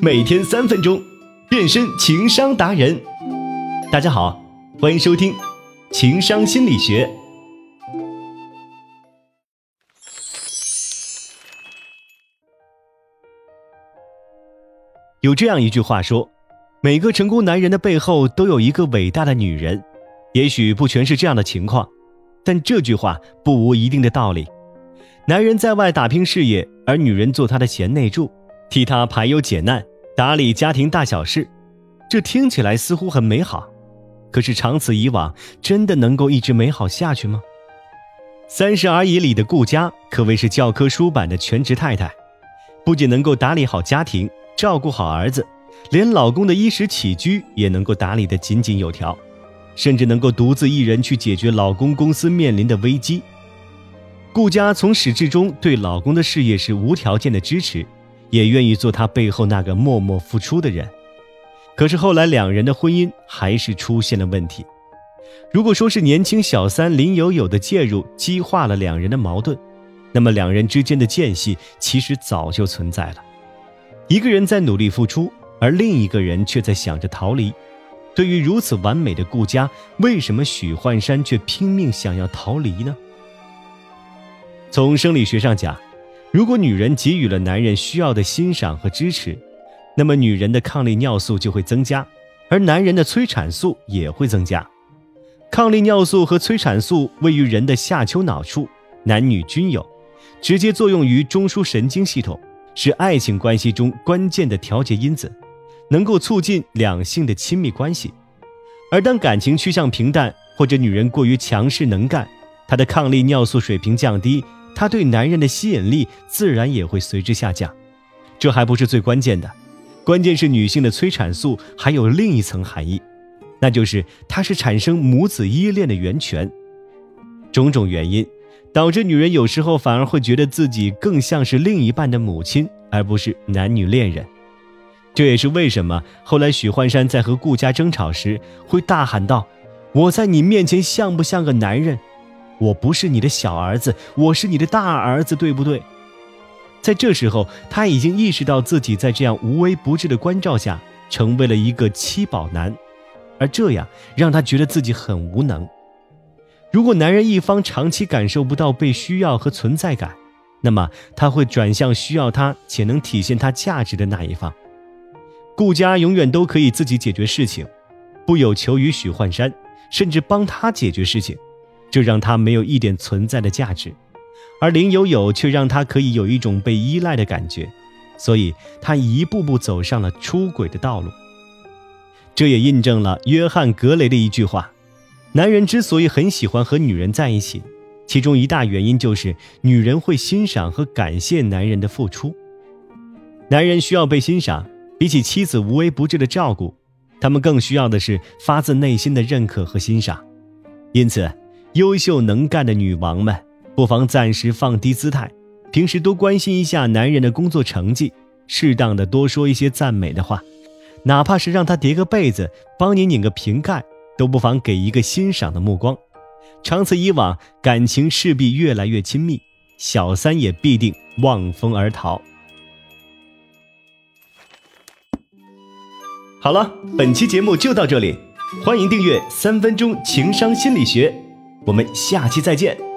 每天三分钟，变身情商达人。大家好，欢迎收听情商心理学。有这样一句话说：每个成功男人的背后都有一个伟大的女人。也许不全是这样的情况，但这句话不无一定的道理。男人在外打拼事业，而女人做他的贤内助，替他排忧解难，打理家庭大小事。这听起来似乎很美好，可是长此以往，真的能够一直美好下去吗？《三十而已》里的顾佳可谓是教科书版的全职太太，不仅能够打理好家庭，照顾好儿子，连老公的衣食起居也能够打理得井井有条，甚至能够独自一人去解决老公公司面临的危机。顾佳从始至终对老公的事业是无条件的支持，也愿意做他背后那个默默付出的人。可是后来两人的婚姻还是出现了问题。如果说是年轻小三林有有的介入激化了两人的矛盾，那么两人之间的间隙其实早就存在了。一个人在努力付出，而另一个人却在想着逃离。对于如此完美的顾家，为什么许幻山却拼命想要逃离呢？从生理学上讲，如果女人给予了男人需要的欣赏和支持，那么女人的抗利尿素就会增加，而男人的催产素也会增加。抗利尿素和催产素位于人的下丘脑处，男女均有，直接作用于中枢神经系统，是爱情关系中关键的调节因子，能够促进两性的亲密关系。而当感情趋向平淡，或者女人过于强势能干，她的抗利尿素水平降低。她对男人的吸引力自然也会随之下降，这还不是最关键的，关键是女性的催产素还有另一层含义，那就是它是产生母子依恋的源泉。种种原因导致女人有时候反而会觉得自己更像是另一半的母亲，而不是男女恋人。这也是为什么后来许幻山在和顾家争吵时会大喊道：“我在你面前像不像个男人？”我不是你的小儿子，我是你的大儿子，对不对？在这时候，他已经意识到自己在这样无微不至的关照下，成为了一个七宝男，而这样让他觉得自己很无能。如果男人一方长期感受不到被需要和存在感，那么他会转向需要他且能体现他价值的那一方。顾家永远都可以自己解决事情，不有求于许幻山，甚至帮他解决事情。这让他没有一点存在的价值，而林有有却让他可以有一种被依赖的感觉，所以他一步步走上了出轨的道路。这也印证了约翰·格雷的一句话：男人之所以很喜欢和女人在一起，其中一大原因就是女人会欣赏和感谢男人的付出。男人需要被欣赏，比起妻子无微不至的照顾，他们更需要的是发自内心的认可和欣赏。因此。优秀能干的女王们，不妨暂时放低姿态，平时多关心一下男人的工作成绩，适当的多说一些赞美的话，哪怕是让他叠个被子，帮你拧个瓶盖，都不妨给一个欣赏的目光。长此以往，感情势必越来越亲密，小三也必定望风而逃。好了，本期节目就到这里，欢迎订阅《三分钟情商心理学》。我们下期再见。